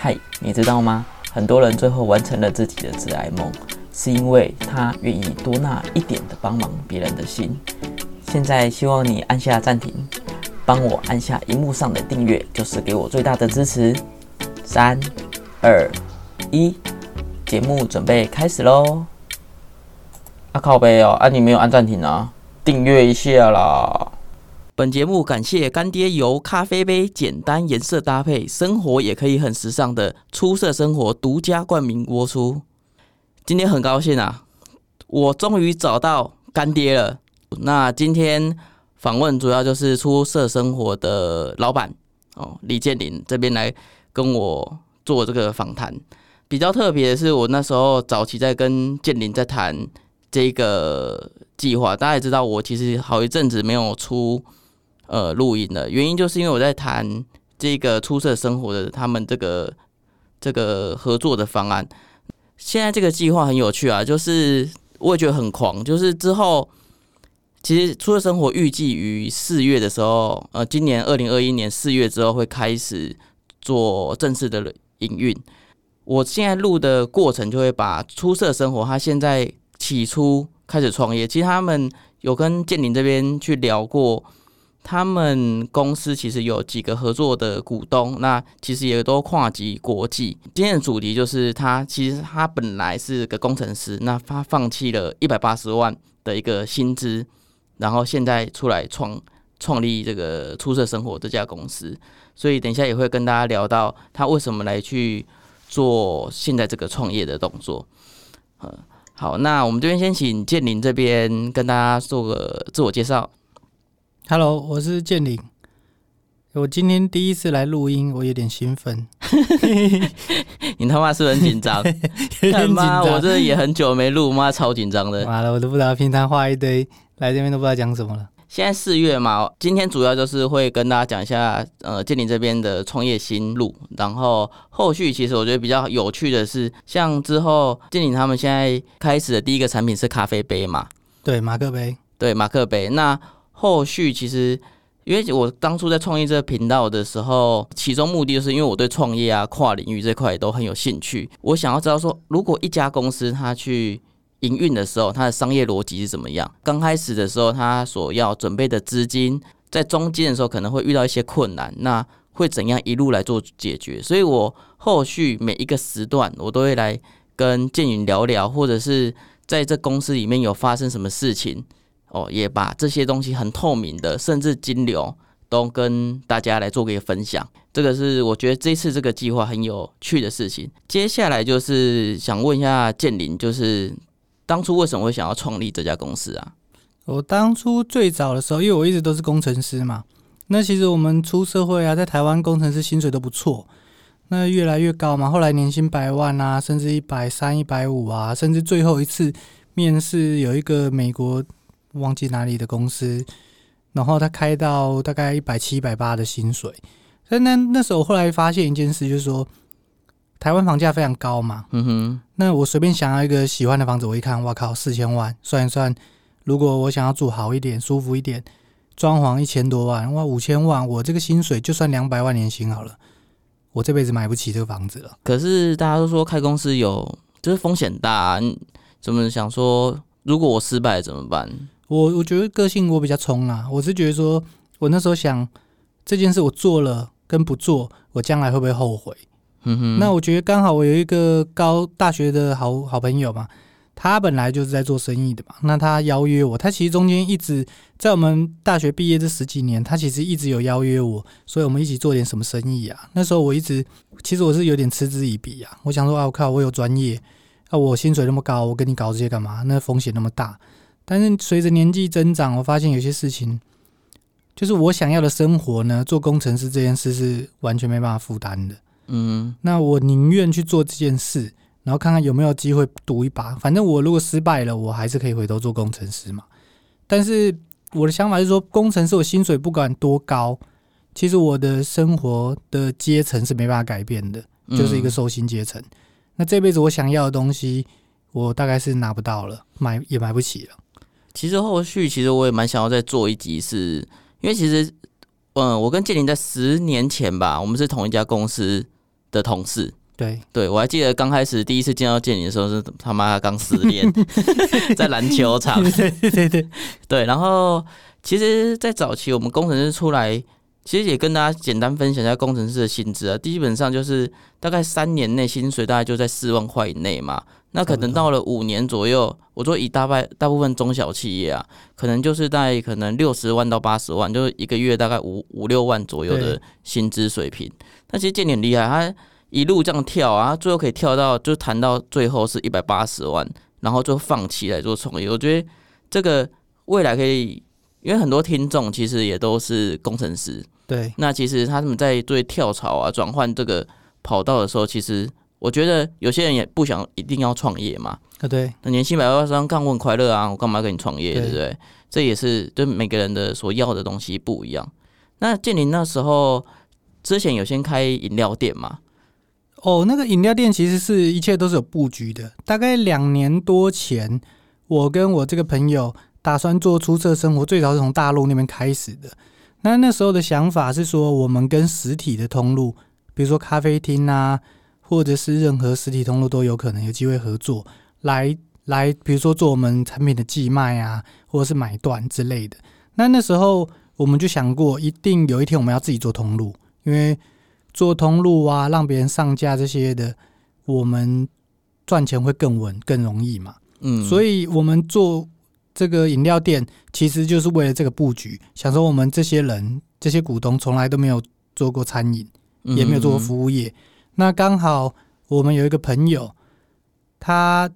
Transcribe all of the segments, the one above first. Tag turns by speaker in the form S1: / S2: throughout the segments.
S1: 嗨，你知道吗？很多人最后完成了自己的挚爱梦，是因为他愿意多纳一点的帮忙别人的心。现在希望你按下暂停，帮我按下荧幕上的订阅，就是给我最大的支持。三、二、一，节目准备开始喽！啊靠背哦，啊你没有按暂停啊？订阅一下啦！本节目感谢干爹由咖啡杯简单颜色搭配，生活也可以很时尚的出色生活独家冠名播出。今天很高兴啊，我终于找到干爹了。那今天访问主要就是出色生活的老板哦，李建林这边来跟我做这个访谈。比较特别的是，我那时候早期在跟建林在谈这个计划，大家也知道，我其实好一阵子没有出。呃，录音的原因就是因为我在谈这个出色生活的他们这个这个合作的方案。现在这个计划很有趣啊，就是我也觉得很狂。就是之后其实出色生活预计于四月的时候，呃，今年二零二一年四月之后会开始做正式的营运。我现在录的过程就会把出色生活，他现在起初开始创业，其实他们有跟建林这边去聊过。他们公司其实有几个合作的股东，那其实也都跨级国际。今天的主题就是他，其实他本来是个工程师，那他放弃了一百八十万的一个薪资，然后现在出来创创立这个出色生活这家公司。所以等一下也会跟大家聊到他为什么来去做现在这个创业的动作。嗯，好，那我们这边先请建林这边跟大家做个自我介绍。
S2: Hello，我是建林。我今天第一次来录音，我有点兴奋。
S1: 你他妈是很紧张？
S2: 他妈，
S1: 我这也很久没录，妈超紧张的。
S2: 妈的，我都不知道平常话一堆，来这边都不知道讲什么了。
S1: 现在四月嘛，今天主要就是会跟大家讲一下，呃，建林这边的创业心路。然后后续其实我觉得比较有趣的是，像之后建林他们现在开始的第一个产品是咖啡杯嘛？
S2: 对，马克杯。
S1: 对，马克杯。那后续其实，因为我当初在创业这个频道的时候，其中目的就是因为我对创业啊、跨领域这块都很有兴趣。我想要知道说，如果一家公司它去营运的时候，它的商业逻辑是怎么样？刚开始的时候，它所要准备的资金，在中间的时候可能会遇到一些困难，那会怎样一路来做解决？所以我后续每一个时段，我都会来跟建云聊聊，或者是在这公司里面有发生什么事情。哦，也把这些东西很透明的，甚至金流都跟大家来做个分享。这个是我觉得这次这个计划很有趣的事情。接下来就是想问一下建林，就是当初为什么会想要创立这家公司啊？
S2: 我当初最早的时候，因为我一直都是工程师嘛，那其实我们出社会啊，在台湾工程师薪水都不错，那越来越高嘛。后来年薪百万啊，甚至一百三、一百五啊，甚至最后一次面试有一个美国。忘记哪里的公司，然后他开到大概一百七、一百八的薪水。但那那时候后来发现一件事，就是说台湾房价非常高嘛。嗯哼。那我随便想要一个喜欢的房子，我一看，哇靠，四千万！算一算，如果我想要住好一点、舒服一点，装潢一千多万，哇，五千万，我这个薪水就算两百万年薪好了，我这辈子买不起这个房子了。
S1: 可是大家都说开公司有就是风险大，怎么想说，如果我失败怎么办？
S2: 我我觉得个性我比较冲啊，我是觉得说，我那时候想这件事我做了跟不做，我将来会不会后悔？嗯哼。那我觉得刚好我有一个高大学的好好朋友嘛，他本来就是在做生意的嘛，那他邀约我，他其实中间一直在我们大学毕业这十几年，他其实一直有邀约我，所以我们一起做点什么生意啊？那时候我一直其实我是有点嗤之以鼻啊，我想说啊，我靠，我有专业，啊，我薪水那么高，我跟你搞这些干嘛？那风险那么大。但是随着年纪增长，我发现有些事情，就是我想要的生活呢，做工程师这件事是完全没办法负担的。嗯，那我宁愿去做这件事，然后看看有没有机会赌一把。反正我如果失败了，我还是可以回头做工程师嘛。但是我的想法是说，工程师我薪水不管多高，其实我的生活的阶层是没办法改变的，就是一个收薪阶层。那这辈子我想要的东西，我大概是拿不到了，买也买不起了。
S1: 其实后续其实我也蛮想要再做一集，是因为其实，嗯，我跟建林在十年前吧，我们是同一家公司的同事。
S2: 对，
S1: 对我还记得刚开始第一次见到建林的时候是他妈刚失恋，在篮球场。
S2: 对对对对
S1: 对，然后其实，在早期我们工程师出来。其实也跟大家简单分享一下工程师的薪资啊，基本上就是大概三年内薪水大概就在四万块以内嘛。那可能到了五年左右，我说以大半大部分中小企业啊，可能就是在可能六十万到八十万，就是一个月大概五五六万左右的薪资水平。那其实建点厉害，他一路这样跳啊，最后可以跳到就谈到最后是一百八十万，然后就放弃来做创业。我觉得这个未来可以，因为很多听众其实也都是工程师。
S2: 对，
S1: 那其实他们在对跳槽啊、转换这个跑道的时候，其实我觉得有些人也不想一定要创业嘛。
S2: 啊，对，
S1: 那年薪百万上干我很快乐啊，我干嘛跟你创业，对不对？这也是对每个人的所要的东西不一样。那建林那时候之前有先开饮料店嘛？
S2: 哦，那个饮料店其实是一切都是有布局的。大概两年多前，我跟我这个朋友打算做出色生活，最早是从大陆那边开始的。那那时候的想法是说，我们跟实体的通路，比如说咖啡厅啊，或者是任何实体通路都有可能有机会合作，来来，比如说做我们产品的寄卖啊，或者是买断之类的。那那时候我们就想过，一定有一天我们要自己做通路，因为做通路啊，让别人上架这些的，我们赚钱会更稳、更容易嘛。嗯，所以我们做。这个饮料店其实就是为了这个布局，想说我们这些人、这些股东从来都没有做过餐饮，也没有做过服务业。那刚好我们有一个朋友，他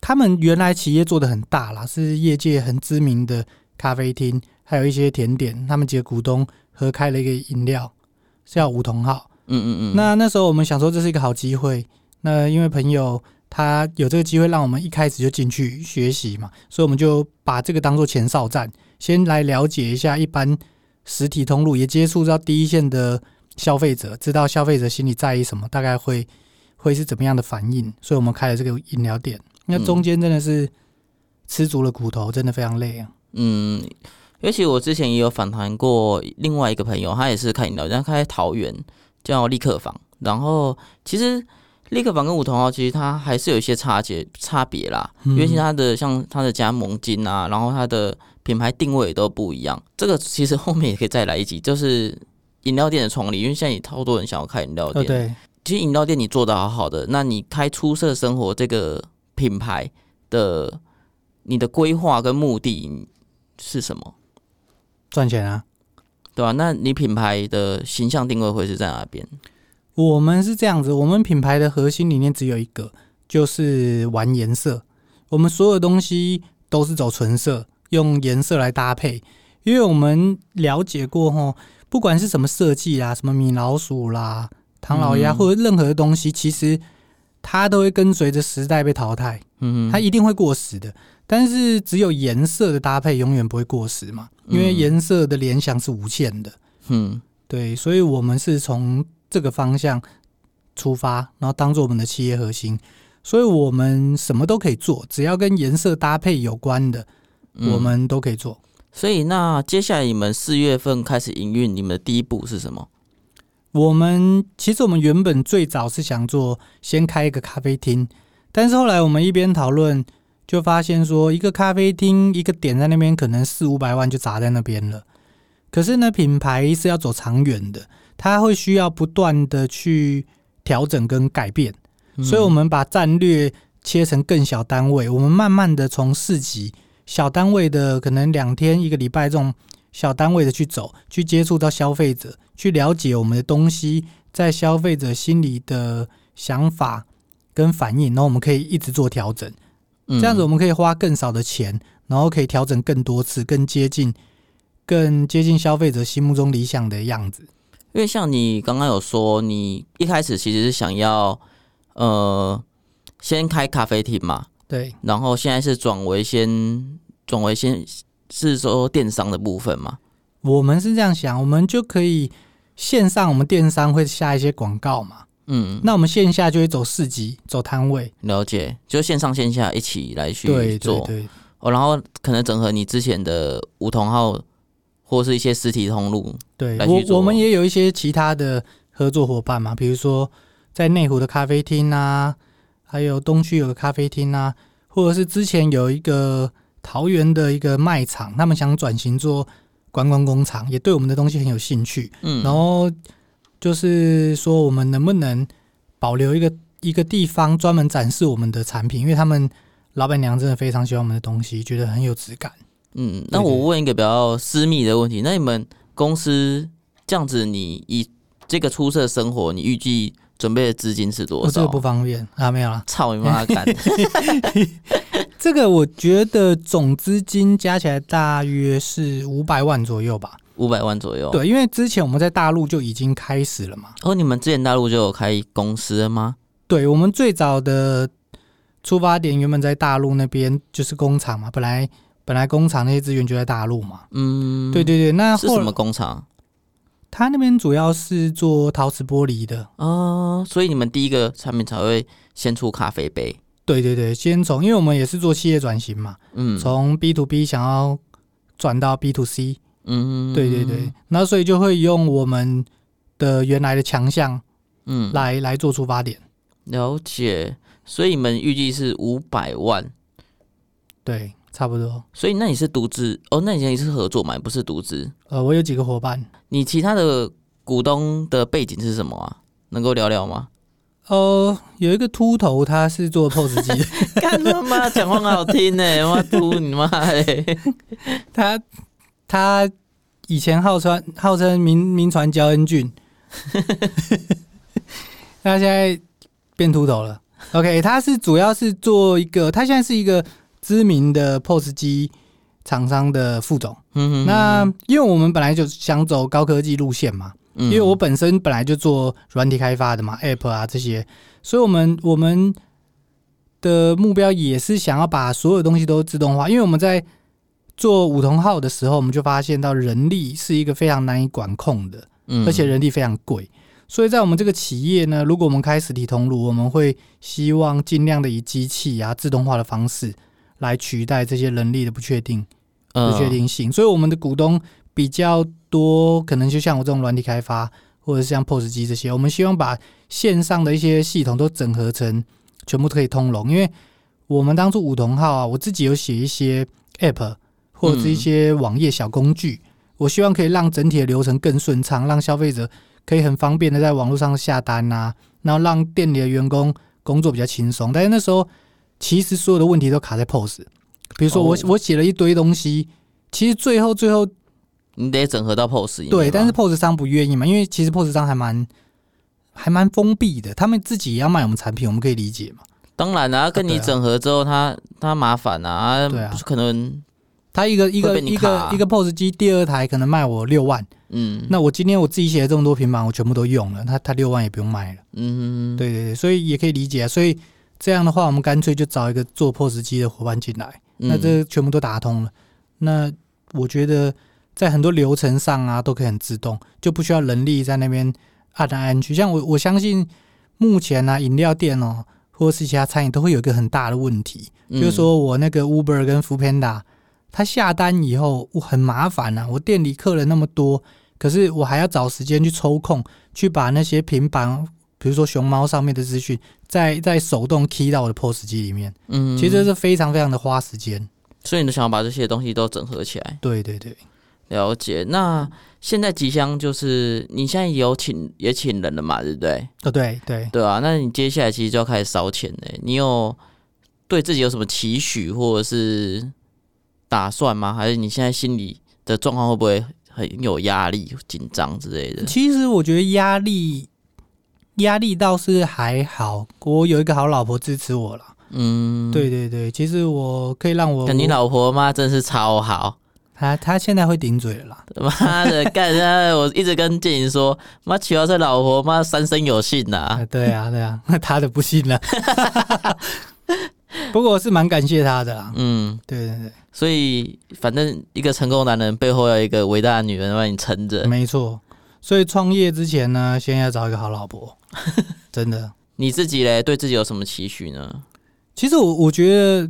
S2: 他们原来企业做的很大啦，是业界很知名的咖啡厅，还有一些甜点。他们几个股东合开了一个饮料，叫梧桐号。嗯嗯嗯。那那时候我们想说这是一个好机会，那因为朋友。他有这个机会让我们一开始就进去学习嘛，所以我们就把这个当做前哨站，先来了解一下一般实体通路，也接触到第一线的消费者，知道消费者心里在意什么，大概会会是怎么样的反应。所以我们开了这个饮料店，那中间真的是吃足了苦头，真的非常累啊。
S1: 嗯，尤其我之前也有访谈过另外一个朋友，他也是开饮料店，开桃园叫立刻坊，然后其实。立刻坊跟五桐号其实它还是有一些差别差别啦，因为其它的像它的加盟金啊，然后它的品牌定位都不一样。这个其实后面也可以再来一集，就是饮料店的创立，因为现在也超多人想要开饮料店。
S2: 对，
S1: 其实饮料店你做的好好的，那你开出色生活这个品牌的你的规划跟目的是什么？
S2: 赚钱啊，
S1: 对吧？那你品牌的形象定位会是在哪边？
S2: 我们是这样子，我们品牌的核心理念只有一个，就是玩颜色。我们所有东西都是走纯色，用颜色来搭配。因为我们了解过吼，不管是什么设计啦，什么米老鼠啦、唐老鸭或者任何东西，其实它都会跟随着时代被淘汰。嗯，它一定会过时的。但是只有颜色的搭配永远不会过时嘛，因为颜色的联想是无限的。嗯，对，所以我们是从。这个方向出发，然后当做我们的企业核心，所以我们什么都可以做，只要跟颜色搭配有关的，我们都可以做。
S1: 所以，那接下来你们四月份开始营运，你们的第一步是什么？
S2: 我们其实我们原本最早是想做先开一个咖啡厅，但是后来我们一边讨论，就发现说一个咖啡厅一个点在那边可能四五百万就砸在那边了。可是呢，品牌是要走长远的。它会需要不断的去调整跟改变，所以我们把战略切成更小单位，我们慢慢的从市级小单位的可能两天一个礼拜这种小单位的去走，去接触到消费者，去了解我们的东西在消费者心里的想法跟反应，然后我们可以一直做调整，这样子我们可以花更少的钱，然后可以调整更多次，更接近更接近消费者心目中理想的样子。
S1: 因为像你刚刚有说，你一开始其实是想要，呃，先开咖啡厅嘛，
S2: 对，
S1: 然后现在是转为先转为先是说电商的部分嘛。
S2: 我们是这样想，我们就可以线上我们电商会下一些广告嘛，嗯，那我们线下就会走市集，走摊位，
S1: 了解，就线上线下一起来去做，
S2: 对，
S1: 哦，然后可能整合你之前的梧桐号。或是一些实体通路，
S2: 对我我们也有一些其他的合作伙伴嘛，比如说在内湖的咖啡厅啊，还有东区有个咖啡厅啊，或者是之前有一个桃园的一个卖场，他们想转型做观光工厂，也对我们的东西很有兴趣。
S1: 嗯，
S2: 然后就是说，我们能不能保留一个一个地方专门展示我们的产品？因为他们老板娘真的非常喜欢我们的东西，觉得很有质感。
S1: 嗯，那我问一个比较私密的问题，那你们公司这样子，你以这个出色生活，你预计准备的资金是多少？
S2: 这个不方便啊，没有了。
S1: 操你妈干！
S2: 这个我觉得总资金加起来大约是五百万左右吧。
S1: 五百万左右。
S2: 对，因为之前我们在大陆就已经开始了嘛。
S1: 哦，你们之前大陆就有开公司了吗？
S2: 对，我们最早的出发点原本在大陆那边就是工厂嘛，本来本来工厂那些资源就在大陆嘛。
S1: 嗯，
S2: 对对对，那后
S1: 是什么工厂？
S2: 他那边主要是做陶瓷玻璃的。
S1: 哦，所以你们第一个产品才会先出咖啡杯。
S2: 对对对，先从，因为我们也是做企业转型嘛，
S1: 嗯，
S2: 从 B to B 想要转到 B to C。
S1: 嗯，
S2: 对对对，那所以就会用我们的原来的强项，
S1: 嗯，
S2: 来来做出发点。
S1: 了解。所以你们预计是五百万，
S2: 对，差不多。
S1: 所以那你是独资哦？那你现在是合作嘛？不是独资。
S2: 呃，我有几个伙伴，
S1: 你其他的股东的背景是什么啊？能够聊聊吗？
S2: 哦，有一个秃头，他是做 POS 机的，
S1: 干他妈讲话很好听呢，妈秃你妈嘞！
S2: 他他以前号称号称名名传焦恩俊，他现在变秃头了。OK，他是主要是做一个，他现在是一个知名的 POS 机厂商的副总。
S1: 嗯哼
S2: 那因为我们本来就想走高科技路线嘛，
S1: 因
S2: 因为我本身本来就做软体开发的嘛，App 啊这些，所以我们我们的目标也是想要把所有东西都自动化。因为我们在做五同号的时候，我们就发现到人力是一个非常难以管控的，而且人力非常贵。所以在我们这个企业呢，如果我们开实体通路，我们会希望尽量的以机器啊自动化的方式来取代这些人力的不确定。不确定性，所以我们的股东比较多，可能就像我这种软体开发，或者是像 POS 机这些，我们希望把线上的一些系统都整合成全部可以通融。因为我们当初五同号啊，我自己有写一些 App 或者是一些网页小工具，我希望可以让整体的流程更顺畅，让消费者可以很方便的在网络上下单啊，然后让店里的员工工作比较轻松。但是那时候其实所有的问题都卡在 POS。比如说我、
S1: 哦
S2: 我写了一堆东西，其实最后最后
S1: 你得整合到 POS 里面
S2: 对，但是 POS 商不愿意嘛，因为其实 POS 商还蛮还蛮封闭的，他们自己也要卖我们产品，我们可以理解嘛。
S1: 当然啦、跟你
S2: 对啊
S1: 整合之后，他他麻烦啊，
S2: 对啊
S1: 可能
S2: 他一个一
S1: 会
S2: 个一
S1: 被你卡啊
S2: 个一个 POS 机第二台可能卖我六万，
S1: 嗯，
S2: 那我今天我自己写了这么多平板，我全部都用了，他他六万也不用卖了。
S1: 嗯，
S2: 对对对，所以也可以理解啊。所以这样的话，我们干脆就找一个做 POS 机的伙伴进来。
S1: 嗯，
S2: 那这全部都打通了。那我觉得在很多流程上啊，都可以很自动，就不需要人力在那边按来按去。像我我相信目前呢、啊，饮料店哦，或者是其他餐饮都会有一个很大的问题，
S1: 嗯
S2: 就是说我那个 Uber 跟 f o o Panda，他下单以后我很麻烦啊，我店里客人那么多，可是我还要找时间去抽空去把那些平板。比如说熊猫上面的资讯，在在手动 key 到我的 POS 机里面，
S1: 嗯，
S2: 其实这是非常非常的花时间。
S1: 所以你都想要把这些东西都整合起来，
S2: 对对对，
S1: 了解。那现在吉祥就是你现在有请也请人了嘛，对不对？
S2: 哦对对，
S1: 对啊，那你接下来其实就要开始烧钱嘞。你有对自己有什么期许或者是打算吗？还是你现在心里的状况会不会很有压力、紧张之类的？
S2: 其实我觉得压力压力倒是还好，我有一个好老婆支持我了。
S1: 嗯，
S2: 对对对，其实我可以让我
S1: 跟你老婆妈真是超好。
S2: 她她现在会顶嘴了啦。
S1: 妈的，干他！我一直跟建莹说，妈娶到这老婆，妈三生有幸呐、
S2: 啊，对啊对啊，她的不幸了。不过我是蛮感谢他的啦。
S1: 嗯，
S2: 对对对
S1: 所以反正一个成功男人背后要有一个伟大的女人帮你撑着
S2: 对，。没错。所以创业之前呢，先要找一个好老婆，真的。
S1: 你自己嘞，对自己有什么期许呢？
S2: 其实我我觉得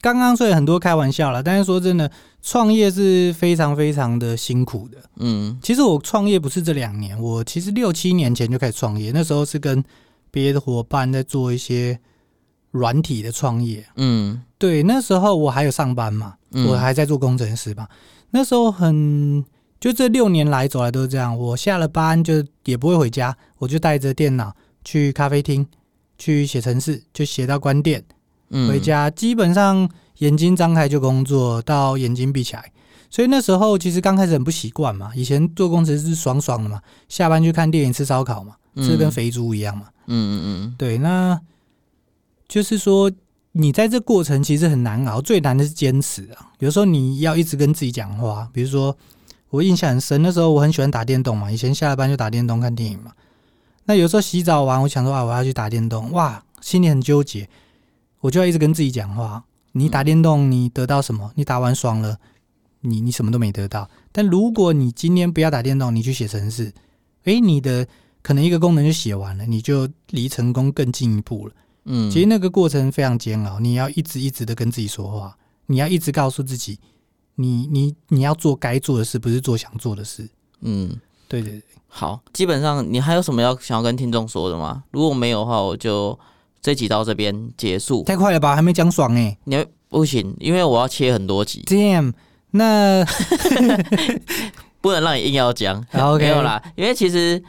S2: 刚刚虽然很多开玩笑了，但是说真的，创业是非常非常的辛苦的。
S1: 嗯
S2: 其实我创业不是这两年，我其实六七年前就开始创业，那时候是跟别的伙伴在做一些软体的创业。
S1: 嗯
S2: 对，那时候我还有上班嘛，
S1: 嗯
S2: 我还在做工程师嘛。那时候很，就这六年来走来都是这样。我下了班就也不会回家，我就带着电脑去咖啡厅去写程式，就写到关店。
S1: 嗯
S2: 回家基本上眼睛张开就工作，到眼睛闭起来。所以那时候其实刚开始很不习惯嘛，以前做工程师是爽爽的嘛，下班去看电影、吃烧烤嘛，吃得跟肥猪一样嘛。
S1: 嗯嗯嗯
S2: 对，那就是说你在这过程其实很难熬，最难的是坚持啊。有时候你要一直跟自己讲话，比如说我印象很深，那时候我很喜欢打电动嘛，以前下了班就打电动看电影嘛。那有时候洗澡完，我想说啊，我要去打电动，哇，心里很纠结，我就要一直跟自己讲话。你打电动，你得到什么？你打完爽了，你你什么都没得到。但如果你今天不要打电动，你去写程式，诶，你的可能一个功能就写完了，你就离成功更进一步了。
S1: 嗯，
S2: 其实那个过程非常煎熬，你要一直一直的跟自己说话，你要一直告诉自己，你你你要做该做的事，不是做想做的事。
S1: 嗯
S2: 对对对，
S1: 好，基本上你还有什么要想要跟听众说的吗？如果没有的话，我就这集到这边结束。
S2: 太快了吧，还没讲爽哎、
S1: 你不行，因为我要切很多集
S2: ，Damn，那
S1: 不能让你硬要讲。没有啦，因为其实。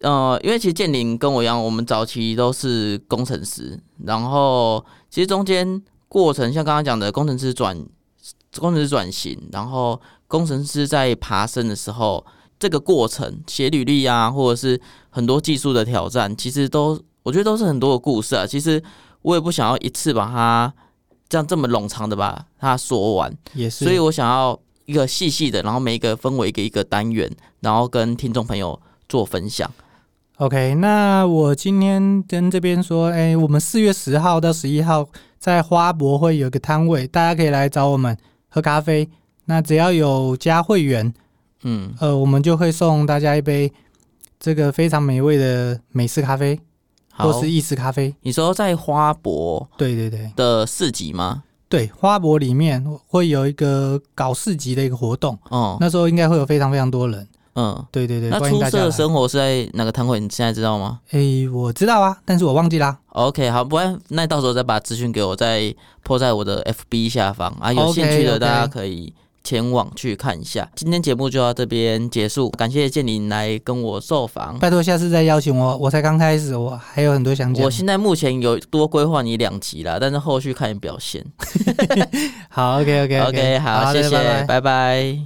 S1: 呃，因为其实建林跟我一样，我们早期都是工程师，然后其实中间过程，像刚刚讲的工程师转工程师转型，然后工程师在爬升的时候，这个过程写履历啊，或者是很多技术的挑战，其实都我觉得都是很多的故事啊。其实我也不想要一次把它这样这么冗长的把它说完，
S2: 也是，
S1: 所以我想要一个细细的，然后每一个分为一个一个单元，然后跟听众朋友做分享。
S2: OK，那我今天跟这边说，哎、我们四月十号到十一号在花博会有一个摊位，大家可以来找我们喝咖啡。那只要有加会员，
S1: 嗯，
S2: 呃，我们就会送大家一杯这个非常美味的美式咖啡，或，是意式咖啡。
S1: 你说在花博
S2: 对对对
S1: 的市集吗？
S2: 对，花博里面会有一个搞市集的一个活动，
S1: 哦，
S2: 那时候应该会有非常非常多人。
S1: 嗯，
S2: 对对对，
S1: 那出色的。生活是在哪个摊位？你现在知道吗
S2: 哎、我知道啊，但是我忘记啦。
S1: ？OK，好，不然那到时候再把资讯给我，再泼在我的 FB 下方啊，有兴趣的大家可以前往去看一下。今天节目就到这边结束，感谢建林来跟我受访。
S2: 拜托下次再邀请我，我才刚开始，我还有很多想讲
S1: 我。现在目前有多规划你两集啦，但是后续看你表现。
S2: 好，OK OK
S1: OK，好，谢谢。拜拜